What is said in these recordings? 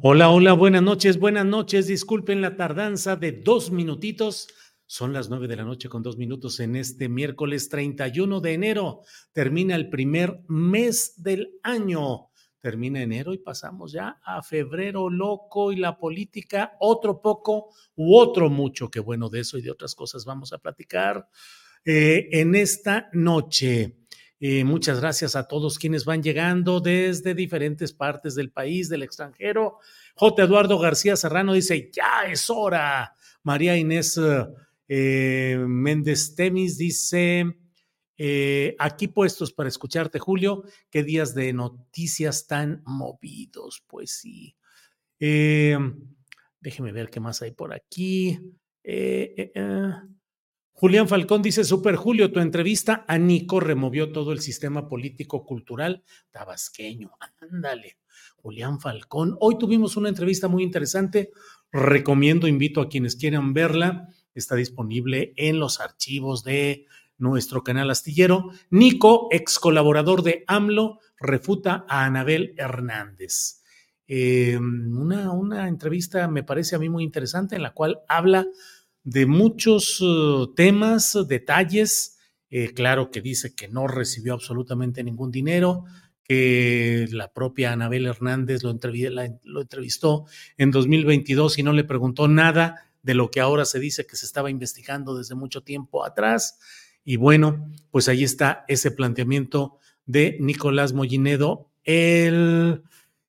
Hola, hola, buenas noches, buenas noches. Disculpen la tardanza de dos minutitos. Son las nueve de la noche con dos minutos en este miércoles 31 de enero. Termina el primer mes del año. Termina enero y pasamos ya a febrero loco y la política, otro poco u otro mucho. Qué bueno de eso y de otras cosas vamos a platicar eh, en esta noche. Eh, muchas gracias a todos quienes van llegando desde diferentes partes del país, del extranjero. J. Eduardo García Serrano dice, ya es hora. María Inés eh, Méndez Temis dice, eh, aquí puestos para escucharte, Julio, qué días de noticias tan movidos. Pues sí. Eh, déjeme ver qué más hay por aquí. Julián Falcón dice, Super Julio, tu entrevista a Nico removió todo el sistema político-cultural tabasqueño. Ándale, Julián Falcón. Hoy tuvimos una entrevista muy interesante. Recomiendo, invito a quienes quieran verla. Está disponible en los archivos de nuestro canal astillero. Nico, ex colaborador de AMLO, refuta a Anabel Hernández. Eh, una, una entrevista me parece a mí muy interesante en la cual habla de muchos uh, temas, detalles. Eh, claro que dice que no recibió absolutamente ningún dinero, que la propia Anabel Hernández lo, lo entrevistó en 2022 y no le preguntó nada de lo que ahora se dice que se estaba investigando desde mucho tiempo atrás. Y bueno, pues ahí está ese planteamiento de Nicolás Mollinedo, el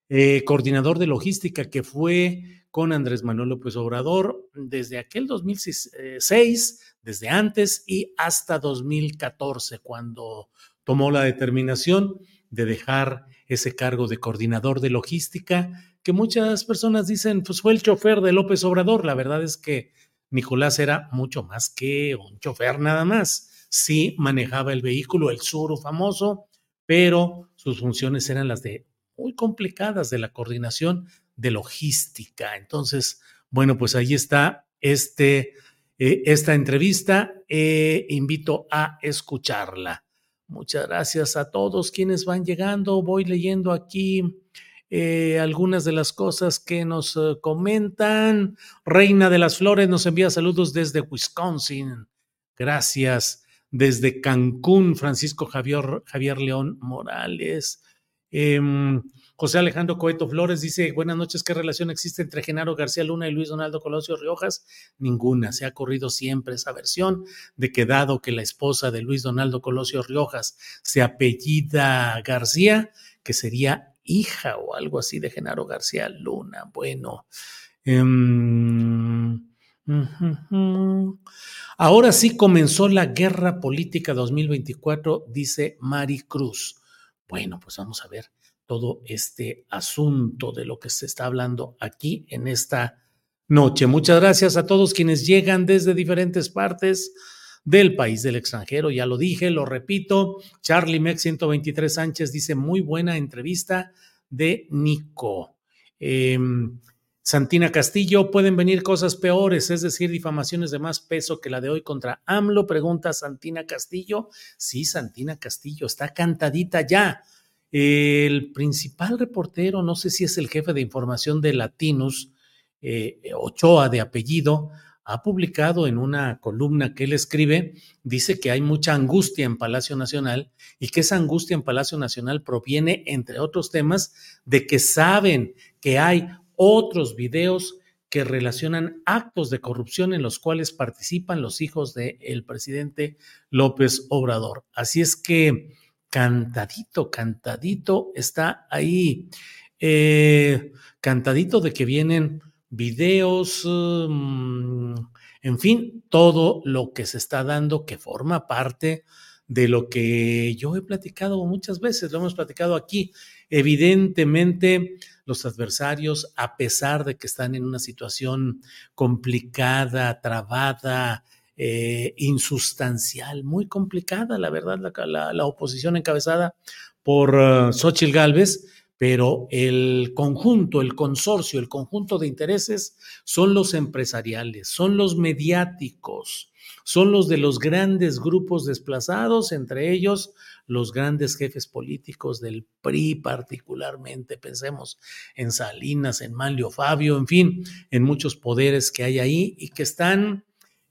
eh, coordinador de logística que fue con Andrés Manuel López Obrador desde aquel 2006, desde antes y hasta 2014, cuando tomó la determinación de dejar ese cargo de coordinador de logística, que muchas personas dicen, pues fue el chofer de López Obrador. La verdad es que Nicolás era mucho más que un chofer nada más. Sí manejaba el vehículo, el Suru famoso, pero sus funciones eran las de muy complicadas de la coordinación de logística. Entonces, bueno, pues ahí está este, eh, esta entrevista. Eh, invito a escucharla. Muchas gracias a todos quienes van llegando. Voy leyendo aquí eh, algunas de las cosas que nos comentan. Reina de las Flores nos envía saludos desde Wisconsin. Gracias. Desde Cancún, Francisco Javier, Javier León Morales. Em, José Alejandro Coeto Flores dice, buenas noches, ¿qué relación existe entre Genaro García Luna y Luis Donaldo Colosio Riojas? Ninguna, se ha corrido siempre esa versión de que dado que la esposa de Luis Donaldo Colosio Riojas se apellida García, que sería hija o algo así de Genaro García Luna. Bueno. Um, Ahora sí comenzó la guerra política 2024, dice Mari Cruz. Bueno, pues vamos a ver todo este asunto de lo que se está hablando aquí en esta noche. Muchas gracias a todos quienes llegan desde diferentes partes del país del extranjero. Ya lo dije, lo repito. Charlie Mex 123 Sánchez dice muy buena entrevista de Nico. Em, Santina Castillo, pueden venir cosas peores, es decir, difamaciones de más peso que la de hoy contra AMLO, pregunta Santina Castillo. Sí, Santina Castillo, está cantadita ya. El principal reportero, no sé si es el jefe de información de Latinos, eh, Ochoa de apellido, ha publicado en una columna que él escribe, dice que hay mucha angustia en Palacio Nacional y que esa angustia en Palacio Nacional proviene, entre otros temas, de que saben que hay otros videos que relacionan actos de corrupción en los cuales participan los hijos del presidente López Obrador. Así es que cantadito, cantadito está ahí, eh, cantadito de que vienen videos, mm, en fin, todo lo que se está dando que forma parte de lo que yo he platicado muchas veces, lo hemos platicado aquí. Evidentemente, los adversarios, a pesar de que están en una situación complicada, trabada, eh, insustancial, muy complicada, la verdad, la, oposición encabezada por uh, Xochitl Gálvez, pero el conjunto, el consorcio, el conjunto de intereses son los empresariales, son los mediáticos, son los de los grandes grupos desplazados, entre ellos los grandes jefes políticos del PRI particularmente, pensemos en Salinas, en Manlio Fabio, en fin, en muchos poderes que hay ahí y que están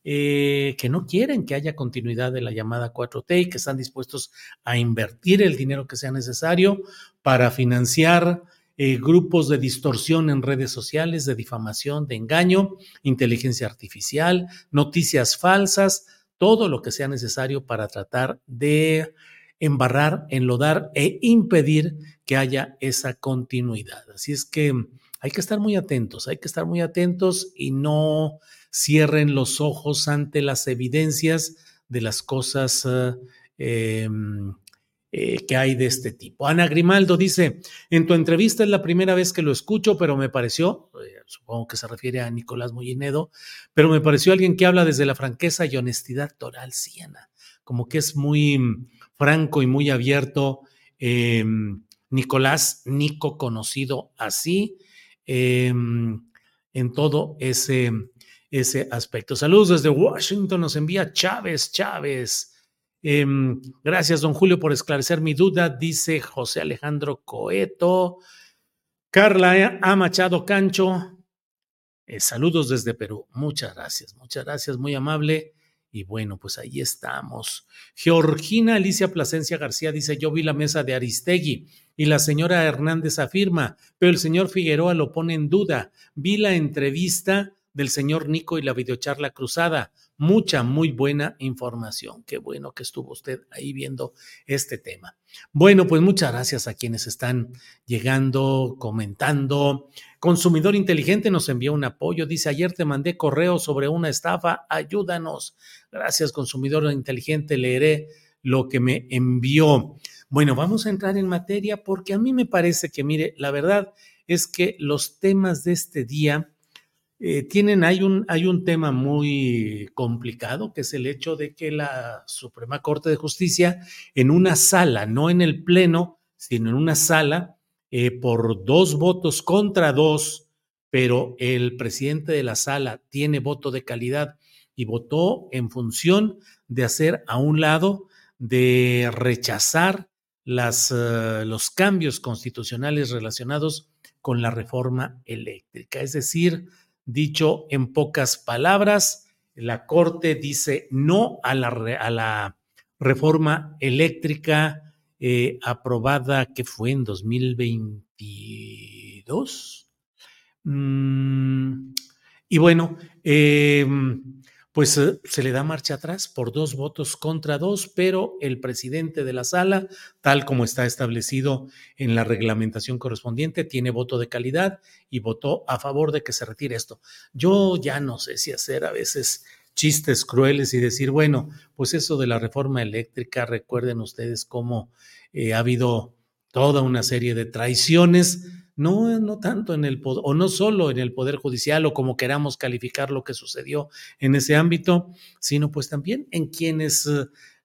eh, que no quieren que haya continuidad de la llamada 4T y que están dispuestos a invertir el dinero que sea necesario para financiar eh, grupos de distorsión en redes sociales, de difamación, de engaño, inteligencia artificial, noticias falsas, todo lo que sea necesario para tratar de embarrar, enlodar e impedir que haya esa continuidad. Así es que hay que estar muy atentos, hay que estar muy atentos y no cierren los ojos ante las evidencias de las cosas eh, em, eh, que hay de este tipo. Ana Grimaldo dice, en tu entrevista es la primera vez que lo escucho, pero me pareció, eh, supongo que se refiere a Nicolás Mollinedo, pero me pareció alguien que habla desde la franqueza y honestidad toral, Siena, como que es muy franco y muy abierto. Em, Nicolás, Nico conocido así, em, en todo ese ese aspecto. Saludos desde Washington, nos envía Chávez, Chávez. Em, gracias, don Julio, por esclarecer mi duda, dice José Alejandro Coeto. Carla A. Machado Cancho, eh, saludos desde Perú. Muchas gracias, muchas gracias, muy amable. Y bueno, pues ahí estamos. Georgina Alicia Plasencia García dice, yo vi la mesa de Aristegui y la señora Hernández afirma, pero el señor Figueroa lo pone en duda. Vi la entrevista del señor Nico y la videocharla cruzada. Mucha, muy buena información. Qué bueno que estuvo usted ahí viendo este tema. Bueno, pues muchas gracias a quienes están llegando, comentando. Consumidor Inteligente nos envió un apoyo. Dice, ayer te mandé correo sobre una estafa. Ayúdanos. Gracias, Consumidor Inteligente. Leeré lo que me envió. Bueno, vamos a entrar en materia porque a mí me parece que, mire, la verdad es que los temas de este día eh, tienen, hay un, hay un tema muy complicado, que es el hecho de que la Suprema Corte de Justicia, en una sala, no en el Pleno, sino en una sala, eh, por dos votos contra dos, pero el presidente de la sala tiene voto de calidad y votó en función de hacer a un lado, de rechazar eh, los cambios constitucionales relacionados con la reforma eléctrica. Es decir, Dicho en pocas palabras, la Corte dice no a la, a la reforma eléctrica eh, aprobada que fue en 2022. Mm, y bueno, eh, pues eh, se le da marcha atrás por dos votos contra dos, pero el presidente de la sala, tal como está establecido en la reglamentación correspondiente, tiene voto de calidad y votó a favor de que se retire esto. Yo ya no sé si hacer a veces chistes crueles y decir, bueno, pues eso de la reforma eléctrica, recuerden ustedes cómo eh, ha habido toda una serie de traiciones no, no tanto en el poder, o no solo en el Poder Judicial o como queramos calificar lo que sucedió en ese ámbito, sino pues también en quienes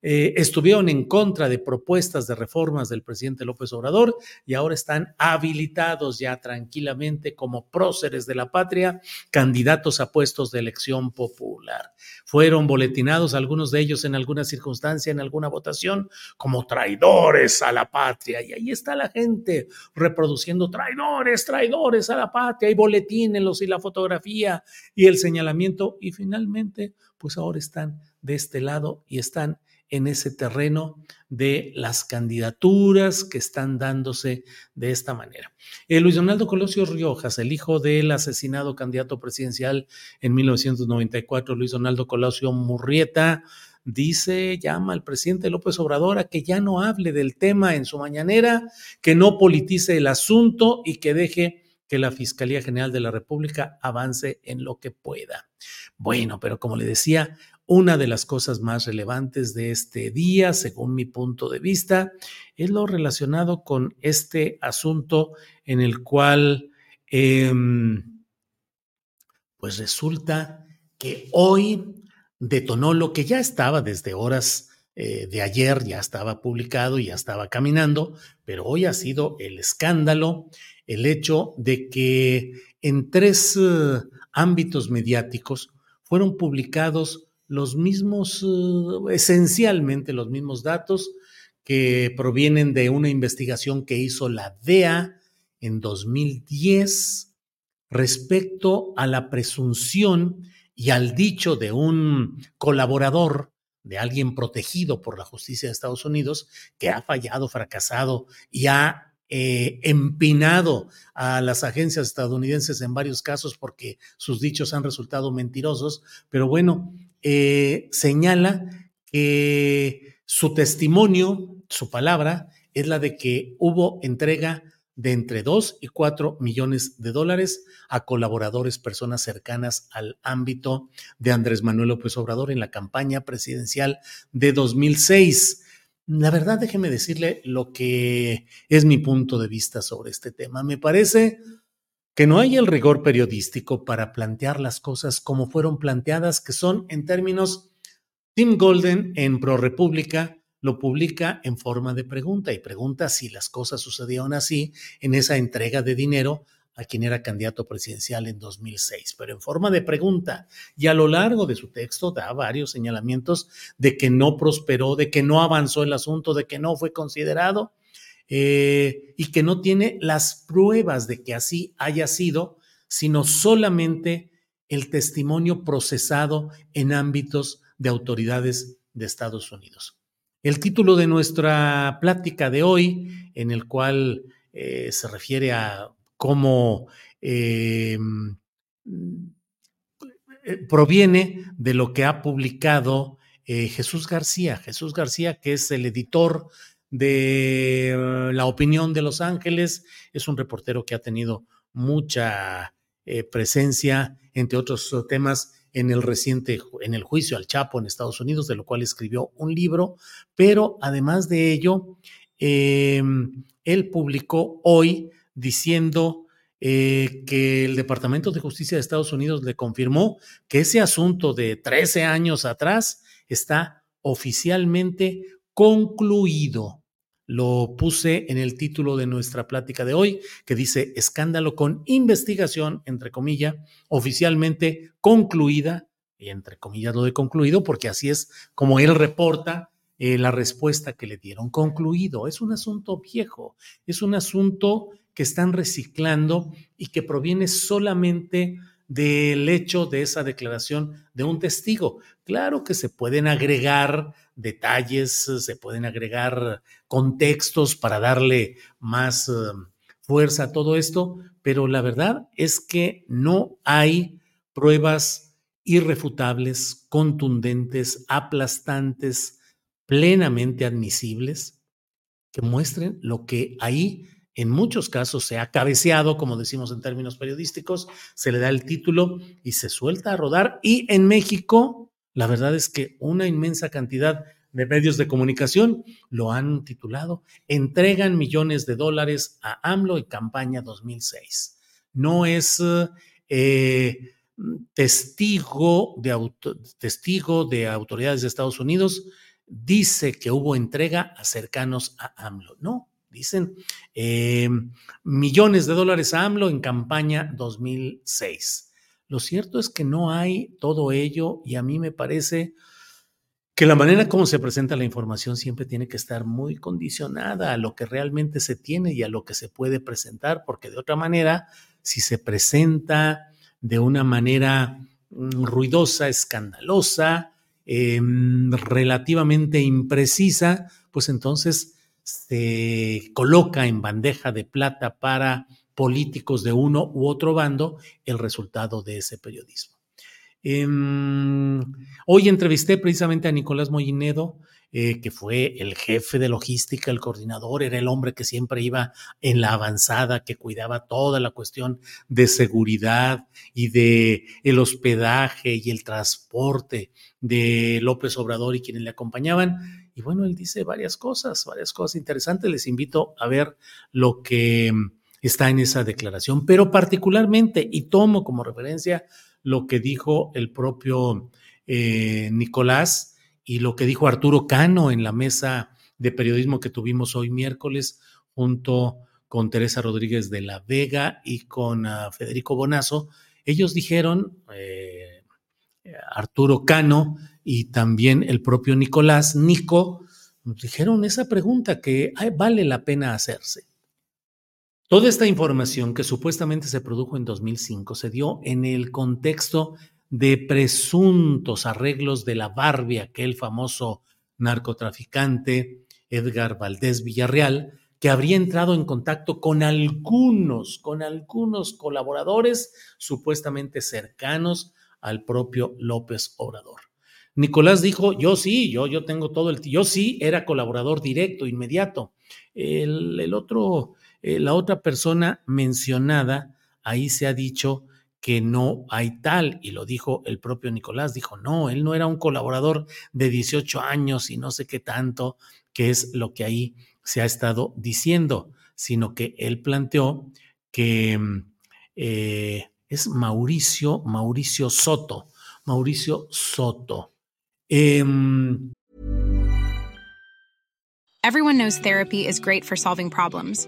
eh, estuvieron en contra de propuestas de reformas del presidente López Obrador y ahora están habilitados ya tranquilamente como próceres de la patria, candidatos a puestos de elección popular. Fueron boletinados algunos de ellos en alguna circunstancia, en alguna votación, como traidores a la patria. Y ahí está la gente reproduciendo traidores, traidores a la patria, y boletínelos y la fotografía y el señalamiento. Y finalmente, pues ahora están de este lado y están en ese terreno de las candidaturas que están dándose de esta manera. Eh, Luis Donaldo Colosio Riojas, el hijo del asesinado candidato presidencial en 1994, Luis Donaldo Colosio Murrieta, dice, llama al presidente López Obrador a que ya no hable del tema en su mañanera, que no politice el asunto y que deje que la Fiscalía General de la República avance en lo que pueda. Bueno, pero como le decía, una de las cosas más relevantes de este día, según mi punto de vista, es lo relacionado con este asunto en el cual, em, pues resulta que hoy detonó lo que ya estaba desde horas eh, de ayer, ya estaba publicado, ya estaba caminando, pero hoy ha sido el escándalo, el hecho de que en tres eh, ámbitos mediáticos fueron publicados los mismos, eh, esencialmente los mismos datos que provienen de una investigación que hizo la DEA en 2010 respecto a la presunción y al dicho de un colaborador, de alguien protegido por la justicia de Estados Unidos, que ha fallado, fracasado y ha eh, empinado a las agencias estadounidenses en varios casos porque sus dichos han resultado mentirosos, pero bueno, eh, señala que su testimonio, su palabra, es la de que hubo entrega de entre 2 y 4 millones de dólares a colaboradores, personas cercanas al ámbito de Andrés Manuel López Obrador en la campaña presidencial de 2006. La verdad, déjeme decirle lo que es mi punto de vista sobre este tema. Me parece que no hay el rigor periodístico para plantear las cosas como fueron planteadas, que son en términos, Tim Golden en Pro República lo publica en forma de pregunta y pregunta si las cosas sucedieron así en esa entrega de dinero a quien era candidato presidencial en 2006, pero en forma de pregunta. Y a lo largo de su texto da varios señalamientos de que no prosperó, de que no avanzó el asunto, de que no fue considerado eh, y que no tiene las pruebas de que así haya sido, sino solamente el testimonio procesado en ámbitos de autoridades de Estados Unidos. El título de nuestra plática de hoy, en el cual eh, se refiere a cómo eh, proviene de lo que ha publicado Jesús García. Jesús García, que es el editor de eh, La Opinión de Los Ángeles. Es un reportero que ha tenido mucha eh, presencia, entre otros temas, en el reciente, en el juicio al Chapo en Estados Unidos, de lo cual escribió un libro, pero además de ello, em, él publicó hoy diciendo eh, que el Departamento de Justicia de Estados Unidos le confirmó que ese asunto de 13 años atrás está oficialmente concluido. Lo puse en el título de nuestra plática de hoy, que dice escándalo con investigación, entre comillas, oficialmente concluida, y entre comillas lo de concluido, porque así es como él reporta eh, la respuesta que le dieron. Concluido, es un asunto viejo, es un asunto que están reciclando y que proviene solamente del hecho de esa declaración de un testigo. Claro que se pueden agregar detalles, se pueden agregar contextos para darle más um, fuerza a todo esto, pero la verdad es que no hay pruebas irrefutables, contundentes, aplastantes, plenamente admisibles que muestren lo que ahí en muchos casos se ha cabeceado, como decimos en términos periodísticos, se le da el título y se suelta a rodar. Y en México, la verdad es que una inmensa cantidad de medios de comunicación lo han titulado Entregan millones de dólares a AMLO y campaña 2006. No es eh, testigo, de testigo de autoridades de Estados Unidos dice que hubo entrega a cercanos a AMLO. No, dicen eh, millones de dólares a AMLO en campaña 2006. Lo cierto es que no hay todo ello y a mí me parece que la manera como se presenta la información siempre tiene que estar muy condicionada a lo que realmente se tiene y a lo que se puede presentar, porque de otra manera, si se presenta de una manera mm, ruidosa, escandalosa, em, relativamente imprecisa, pues entonces se coloca en bandeja de plata para políticos de uno u otro bando el resultado de ese periodismo. Em, hoy entrevisté precisamente a Nicolás Mollinedo, eh, que fue el jefe de logística, el coordinador, era el hombre que siempre iba en la avanzada, que cuidaba toda la cuestión de seguridad y de el hospedaje y el transporte de López Obrador y quienes le acompañaban. Y bueno, él dice varias cosas, varias cosas interesantes. Les invito a ver lo que está en esa declaración, pero particularmente, y tomo como referencia lo que dijo el propio eh, Nicolás y lo que dijo Arturo Cano en la mesa de periodismo que tuvimos hoy miércoles junto con Teresa Rodríguez de la Vega y con ah, Federico Bonazo. Ellos dijeron, eh, Arturo Cano y también el propio Nicolás, Nico, dijeron esa pregunta que vale la pena hacerse. Toda esta información que supuestamente se produjo en 2005 se dio en el contexto de presuntos arreglos de la Barbie, aquel famoso narcotraficante Edgar Valdés Villarreal, que habría entrado en contacto con algunos, con algunos colaboradores supuestamente cercanos al propio López Obrador. Nicolás dijo, yo sí, yo, yo tengo todo el, yo sí era colaborador directo, inmediato. El, el otro eh, la otra persona mencionada, ahí se ha dicho que no hay tal, y lo dijo el propio Nicolás, dijo, no, él no era un colaborador de 18 años y no sé qué tanto, que es lo que ahí se ha estado diciendo, sino que él planteó que eh, es Mauricio, Mauricio Soto, Mauricio Soto. Em, Everyone knows therapy is great for solving problems.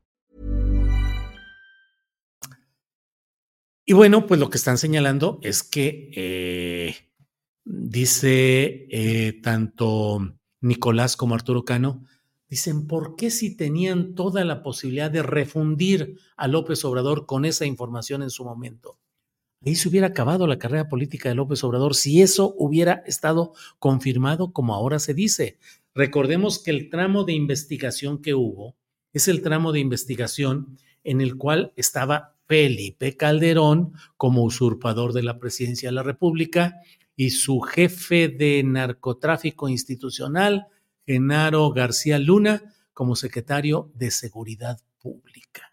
Y bueno, pues lo que están señalando es que eh, dice eh, tanto Nicolás como Arturo Cano, dicen, ¿por qué si tenían toda la posibilidad de refundir a López Obrador con esa información en su momento? Ahí se hubiera acabado la carrera política de López Obrador si eso hubiera estado confirmado como ahora se dice. Recordemos que el tramo de investigación que hubo es el tramo de investigación en el cual estaba Felipe Calderón como usurpador de la presidencia de la República y su jefe de narcotráfico institucional, Genaro García Luna, como secretario de Seguridad Pública.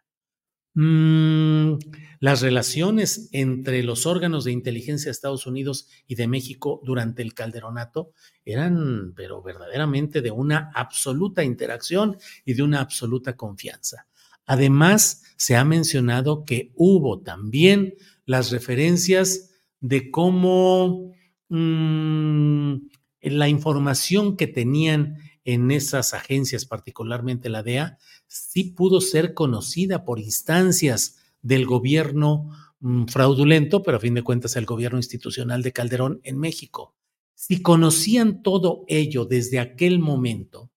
Mm, las relaciones entre los órganos de inteligencia de Estados Unidos y de México durante el calderonato eran, pero verdaderamente, de una absoluta interacción y de una absoluta confianza. Además, se ha mencionado que hubo también las referencias de cómo mm, la información que tenían en esas agencias, particularmente la DEA, sí pudo ser conocida por instancias del gobierno mm, fraudulento, pero a fin de cuentas el gobierno institucional de Calderón en México. Si conocían todo ello desde aquel momento,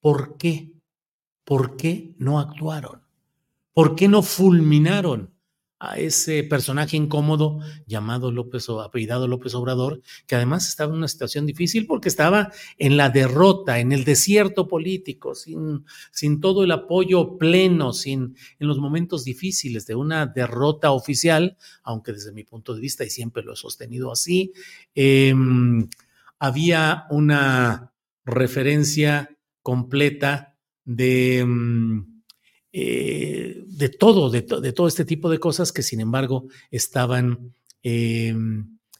¿por qué? ¿Por qué no actuaron? ¿Por qué no fulminaron a ese personaje incómodo llamado López o apellidado López Obrador, que además estaba en una situación difícil porque estaba en la derrota, en el desierto político, sin, sin todo el apoyo pleno, sin en los momentos difíciles de una derrota oficial, aunque desde mi punto de vista, y siempre lo he sostenido así, em, había una referencia completa de... Em, eh, de todo, de, todo este tipo de cosas que sin embargo estaban, eh,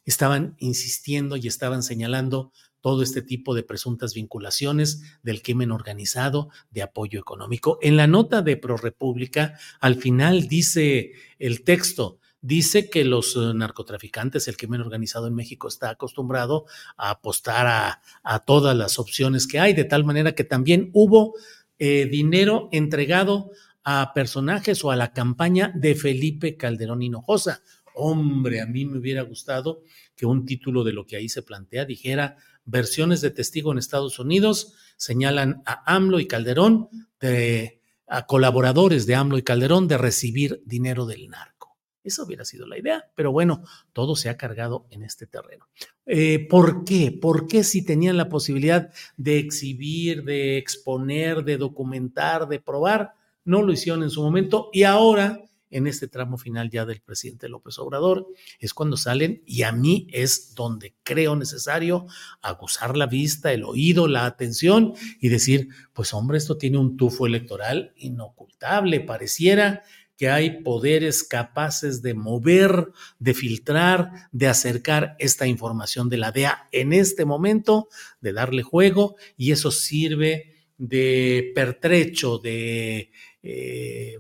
estaban insistiendo y estaban señalando todo este tipo de presuntas vinculaciones del crimen organizado, de apoyo económico. En la nota de ProRepública, al final dice el texto, dice que los eh, narcotraficantes, el crimen organizado en México está acostumbrado a apostar a, a todas las opciones que hay, de tal manera que también hubo eh, dinero entregado a personajes o a la campaña de Felipe Calderón Hinojosa. Hombre, a mí me hubiera gustado que un título de lo que ahí se plantea dijera versiones de testigo en Estados Unidos señalan a AMLO y Calderón de a colaboradores de AMLO y Calderón de recibir dinero del narco. Esa hubiera sido la idea, pero bueno, todo se ha cargado en este terreno. Eh, ¿Por qué? ¿Por qué si tenían la posibilidad de exhibir, de exponer, de documentar, de probar, no lo hicieron en su momento y ahora, en este tramo final ya del presidente López Obrador, es cuando salen y a mí es donde creo necesario aguzar la vista, el oído, la atención y decir, pues hombre, esto tiene un tufo electoral inocultable, pareciera que hay poderes capaces de mover, de filtrar, de acercar esta información de la DEA en este momento, de darle juego, y eso sirve de pertrecho, de eh,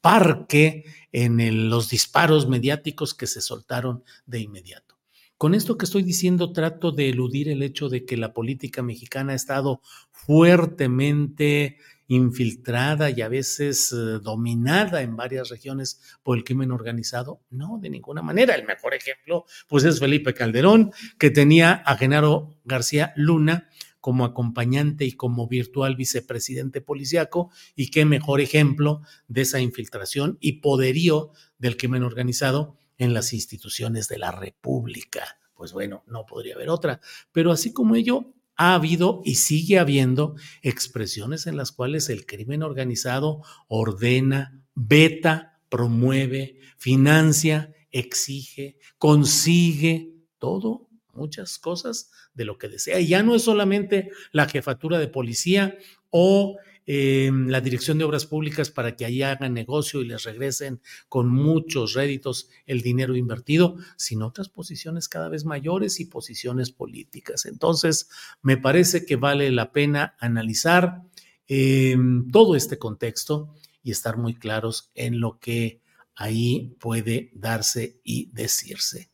parque en los disparos mediáticos que se soltaron de inmediato. Con esto que estoy diciendo trato de eludir el hecho de que la política mexicana ha estado fuertemente infiltrada y a veces eh, dominada en varias regiones por el crimen organizado? No, de ninguna manera. El mejor ejemplo, pues es Felipe Calderón, que tenía a Genaro García Luna como acompañante y como virtual vicepresidente policiaco, y qué mejor ejemplo de esa infiltración y poderío del crimen organizado en las instituciones de la República. Pues bueno, no podría haber otra. Pero así como ello, ha habido y sigue habiendo expresiones en las cuales el crimen organizado ordena, veta, promueve, financia, exige, consigue todo, muchas cosas de lo que desea. Y ya no es solamente la jefatura de policía o eh, la Dirección de Obras Públicas para que ahí hagan negocio y les regresen con muchos réditos el dinero invertido, sino otras posiciones cada vez mayores y posiciones políticas. Entonces, me parece que vale la pena analizar eh, todo este contexto y estar muy claros en lo que ahí puede darse y decirse.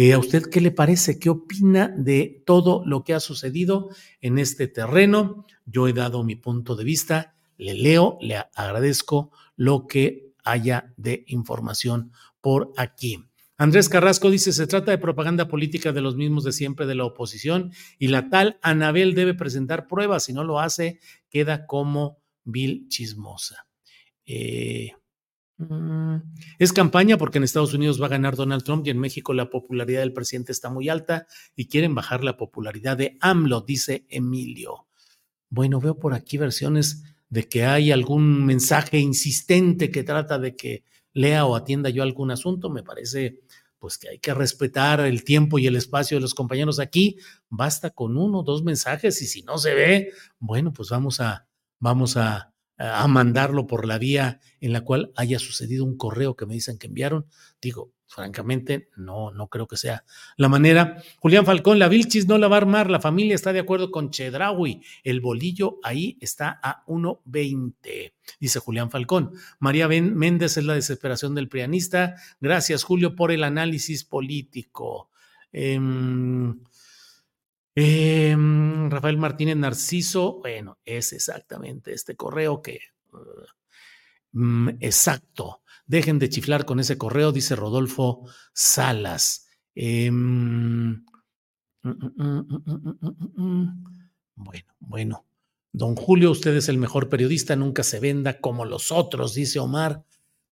Eh, ¿A usted qué le parece? ¿Qué opina de todo lo que ha sucedido en este terreno? Yo he dado mi punto de vista, le leo, le agradezco lo que haya de información por aquí. Andrés Carrasco dice, se trata de propaganda política de los mismos de siempre de la oposición y la tal Anabel debe presentar pruebas, si no lo hace, queda como vil chismosa. Eh, es campaña porque en Estados Unidos va a ganar Donald Trump y en México la popularidad del presidente está muy alta y quieren bajar la popularidad de AMLO, dice Emilio. Bueno, veo por aquí versiones de que hay algún mensaje insistente que trata de que lea o atienda yo algún asunto. Me parece pues que hay que respetar el tiempo y el espacio de los compañeros aquí. Basta con uno o dos mensajes y si no se ve, bueno, pues vamos a, vamos a, a mandarlo por la vía en la cual haya sucedido un correo que me dicen que enviaron. Digo, francamente, no, no creo que sea la manera. Julián Falcón, la Vilchis no la va a armar, la familia está de acuerdo con Chedraui, el bolillo ahí está a 1.20, dice Julián Falcón. María Méndez es la desesperación del prianista. Gracias, Julio, por el análisis político. Em, Em, Rafael Martínez Narciso, bueno, es exactamente este correo que... Uh, exacto. Dejen de chiflar con ese correo, dice Rodolfo Salas. bueno, bueno. Don Julio, usted es el mejor periodista, nunca se venda como los otros, dice Omar.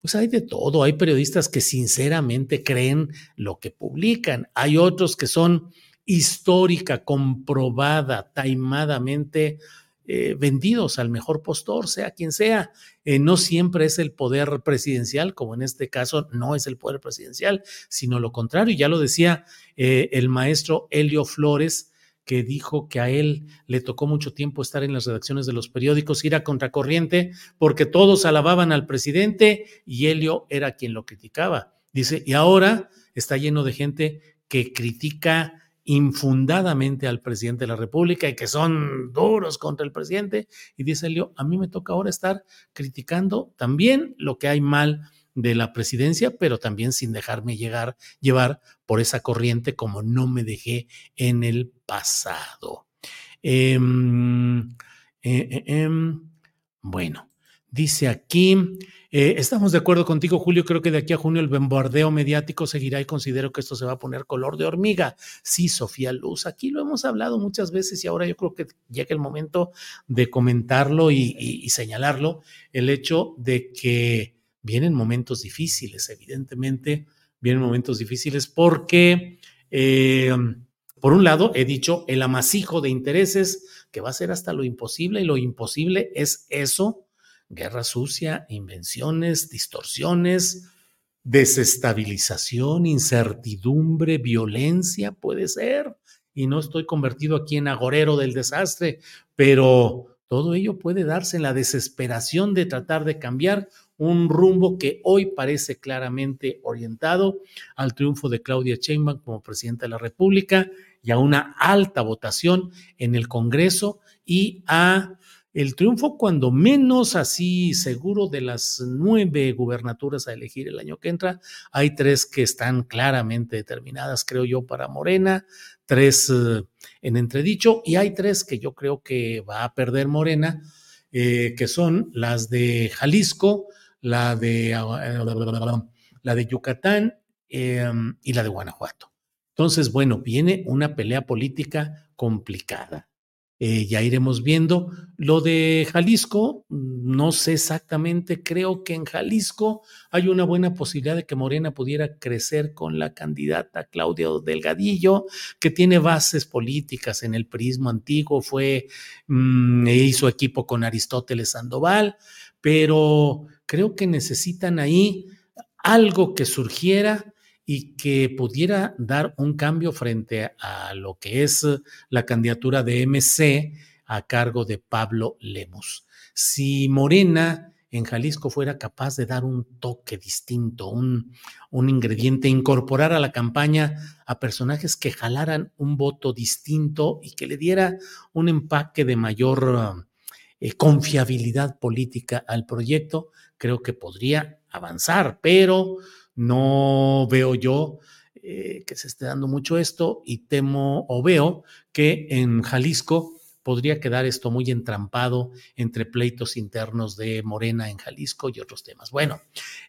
Pues hay de todo, hay periodistas que sinceramente creen lo que publican, hay otros que son histórica, comprobada, taimadamente eh, vendidos al mejor postor, sea quien sea. Eh, no siempre es el poder presidencial, como en este caso no es el poder presidencial, sino lo contrario. Ya lo decía eh, el maestro Helio Flores, que dijo que a él le tocó mucho tiempo estar en las redacciones de los periódicos, ir a contracorriente, porque todos alababan al presidente y Helio era quien lo criticaba. Dice, y ahora está lleno de gente que critica infundadamente al presidente de la República y que son duros contra el presidente. Y dice Elio, a mí me toca ahora estar criticando también lo que hay mal de la presidencia, pero también sin dejarme llegar, llevar por esa corriente como no me dejé en el pasado. Em, eh, eh, em, bueno, dice aquí, eh, estamos de acuerdo contigo, Julio. Creo que de aquí a junio el bombardeo mediático seguirá y considero que esto se va a poner color de hormiga. Sí, Sofía Luz, aquí lo hemos hablado muchas veces y ahora yo creo que llega el momento de comentarlo y, señalarlo, el hecho de que vienen momentos difíciles, evidentemente, vienen momentos difíciles porque, eh, por un lado, he dicho, el amasijo de intereses que va a ser hasta lo imposible y lo imposible es eso guerra sucia, invenciones, distorsiones, desestabilización, incertidumbre, violencia, puede ser. Y no estoy convertido aquí en agorero del desastre, pero todo ello puede darse en la desesperación de tratar de cambiar un rumbo que hoy parece claramente orientado al triunfo de Claudia Sheinbaum como presidenta de la República y a una alta votación en el Congreso y a el triunfo cuando menos así seguro de las nueve gubernaturas a elegir el año que entra, hay tres que están claramente determinadas, creo yo, para Morena, tres eh, en entredicho y hay tres que yo creo que va a perder Morena, eh, que son las de Jalisco, la de, la de Yucatán em, y la de Guanajuato. Entonces, bueno, viene una pelea política complicada. Eh, ya iremos viendo. Lo de Jalisco, no sé exactamente, creo que en Jalisco hay una buena posibilidad de que Morena pudiera crecer con la candidata Claudia Delgadillo, que tiene bases políticas en el prismo antiguo, fue, mm, e hizo equipo con Aristóteles Sandoval, pero creo que necesitan ahí algo que surgiera y que pudiera dar un cambio frente a lo que es la candidatura de MC a cargo de Pablo Lemus. Si Morena en Jalisco fuera capaz de dar un toque distinto, un, un ingrediente, incorporar a la campaña a personajes que jalaran un voto distinto y que le diera un empaque de mayor eh, confiabilidad política al proyecto, creo que podría avanzar, pero no veo yo eh, que se esté dando mucho esto y temo o veo que en Jalisco podría quedar esto muy entrampado entre pleitos internos de Morena en Jalisco y otros temas. Bueno,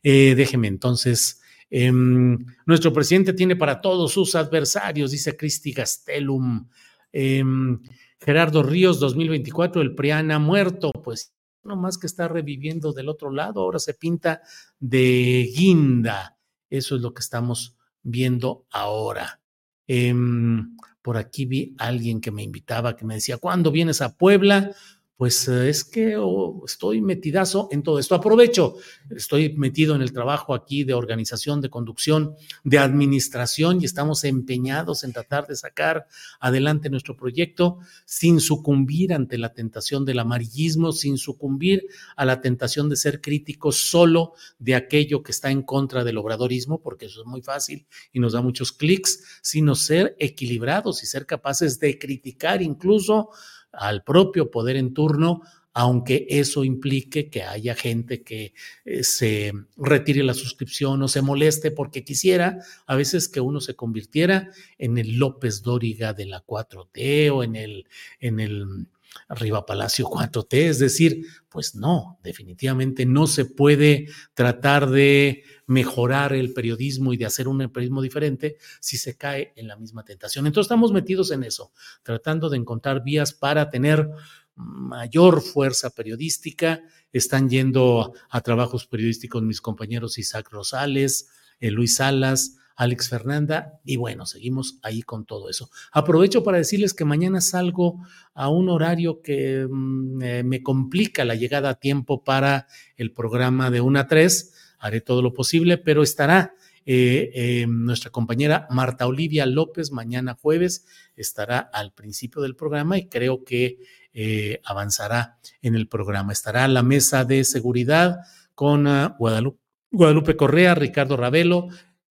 eh, déjeme entonces. Em, nuestro presidente tiene para todos sus adversarios, dice Cristi Gastelum. Em, Gerardo Ríos, 2024, el PRIAN ha muerto. Pues no más que está reviviendo del otro lado, ahora se pinta de guinda. Eso es lo que estamos viendo ahora. Em, por aquí vi a alguien que me invitaba, que me decía, ¿cuándo vienes a Puebla? Pues eh, es que oh, estoy metidazo en todo esto. Aprovecho, estoy metido en el trabajo aquí de organización, de conducción, de administración y estamos empeñados en tratar de sacar adelante nuestro proyecto sin sucumbir ante la tentación del amarillismo, sin sucumbir a la tentación de ser críticos solo de aquello que está en contra del obradorismo, porque eso es muy fácil y nos da muchos clics, sino ser equilibrados y ser capaces de criticar incluso al propio poder en turno, aunque eso implique que haya gente que eh, se retire la suscripción o se moleste porque quisiera a veces que uno se convirtiera en el López Dóriga de la 4T o en el, en el Arriba Palacio 4T, es decir, pues no, definitivamente no se puede tratar de mejorar el periodismo y de hacer un periodismo diferente si se cae en la misma tentación. Entonces estamos metidos en eso, tratando de encontrar vías para tener mayor fuerza periodística. Están yendo a, trabajos periodísticos mis compañeros Isaac Rosales, eh, Luis Salas, Alex Fernanda, y bueno, seguimos ahí con todo eso. Aprovecho para decirles que mañana salgo a un horario que mm, eh, me complica la llegada a tiempo para el programa de 1 a 3. Haré todo lo posible, pero estará eh, eh, nuestra compañera Marta Olivia López mañana jueves estará al principio del programa y creo que eh, avanzará en el programa. Estará la mesa de seguridad con ah, Guadalupe, Correa, Ricardo Ravelo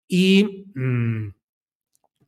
y mm,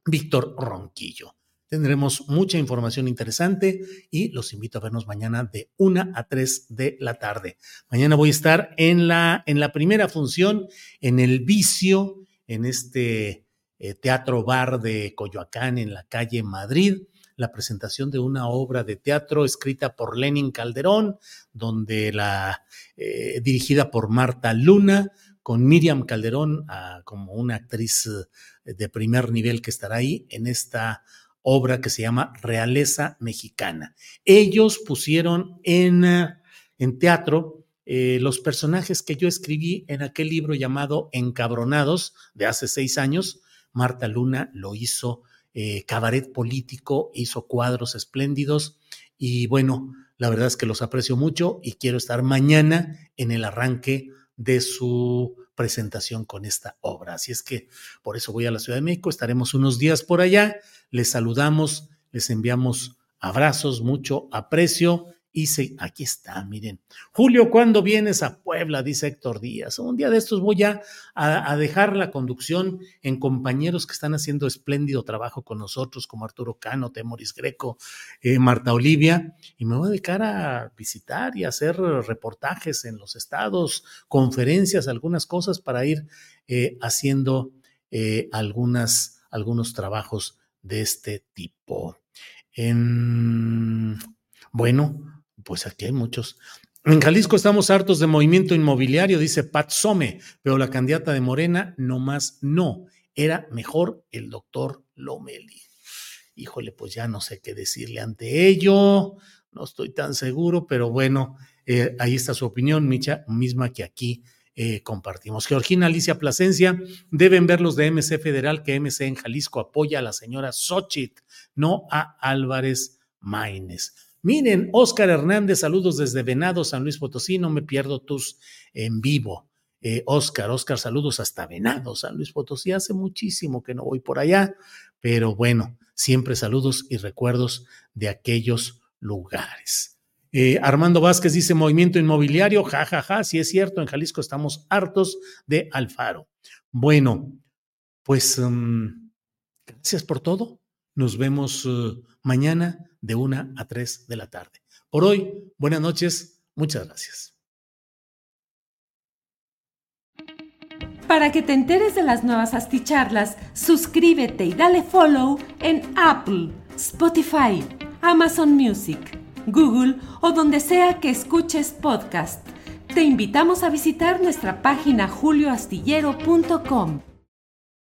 Víctor Ronquillo. Tendremos mucha información interesante y los invito a vernos mañana de 1 a 3 de la tarde. Mañana voy a estar en la, en la primera función en el vicio en este eh, teatro bar de Coyoacán en la calle Madrid, la presentación de una obra de teatro escrita por Lenin Calderón, donde la eh, dirigida por Marta Luna, con Miriam Calderón ah, como una actriz eh, de primer nivel que estará ahí en esta obra que se llama Realeza Mexicana. Ellos pusieron en, en teatro eh, los personajes que yo escribí en aquel libro llamado Encabronados de hace seis años. Marta Luna lo hizo eh, cabaret político, hizo cuadros espléndidos y bueno, la verdad es que los aprecio mucho y quiero estar mañana en el arranque de su presentación con esta obra. Así es que por eso voy a la Ciudad de México, estaremos unos días por allá, les saludamos, les enviamos abrazos, mucho aprecio y aquí está, miren. Julio, ¿cuándo vienes a Puebla? Dice Héctor Díaz. Un día de estos voy a, a, dejar la conducción en compañeros que están haciendo espléndido trabajo con nosotros, como Arturo Cano, Temoris Greco, eh, Marta Olivia, y me voy a dedicar a visitar y hacer reportajes en los estados, conferencias, algunas cosas para ir eh, haciendo eh, algunas, algunos trabajos de este tipo. En, bueno, pues aquí hay muchos. En Jalisco estamos hartos de movimiento inmobiliario, dice Pat Some, pero la candidata de Morena, no más no. Era mejor el doctor Lomeli. Híjole, pues ya no sé qué decirle ante ello. No estoy tan seguro, pero bueno, eh, ahí está su opinión, Micha, misma que aquí eh, compartimos. Georgina Alicia Plasencia, deben ver los de MC Federal que MC en Jalisco apoya a la señora Xochitl, no a Álvarez Maínez. Miren, Oscar Hernández, saludos desde Venado, San Luis Potosí, no me pierdo tus en vivo. Eh, Oscar, Oscar, saludos hasta Venado, San Luis Potosí. Hace muchísimo que no voy por allá, pero bueno, siempre saludos y recuerdos de aquellos lugares. Eh, Armando Vázquez dice movimiento inmobiliario, jajaja, ja, ja, sí es cierto, en Jalisco estamos hartos de Alfaro. Bueno, pues um, gracias por todo. Nos vemos uh, mañana de 1 a 3 de la tarde. Por hoy, buenas noches, muchas gracias. Para que te enteres de las nuevas asticharlas, suscríbete y dale follow en Apple, Spotify, Amazon Music, Google o donde sea que escuches podcast. Te invitamos a visitar nuestra página julioastillero.com.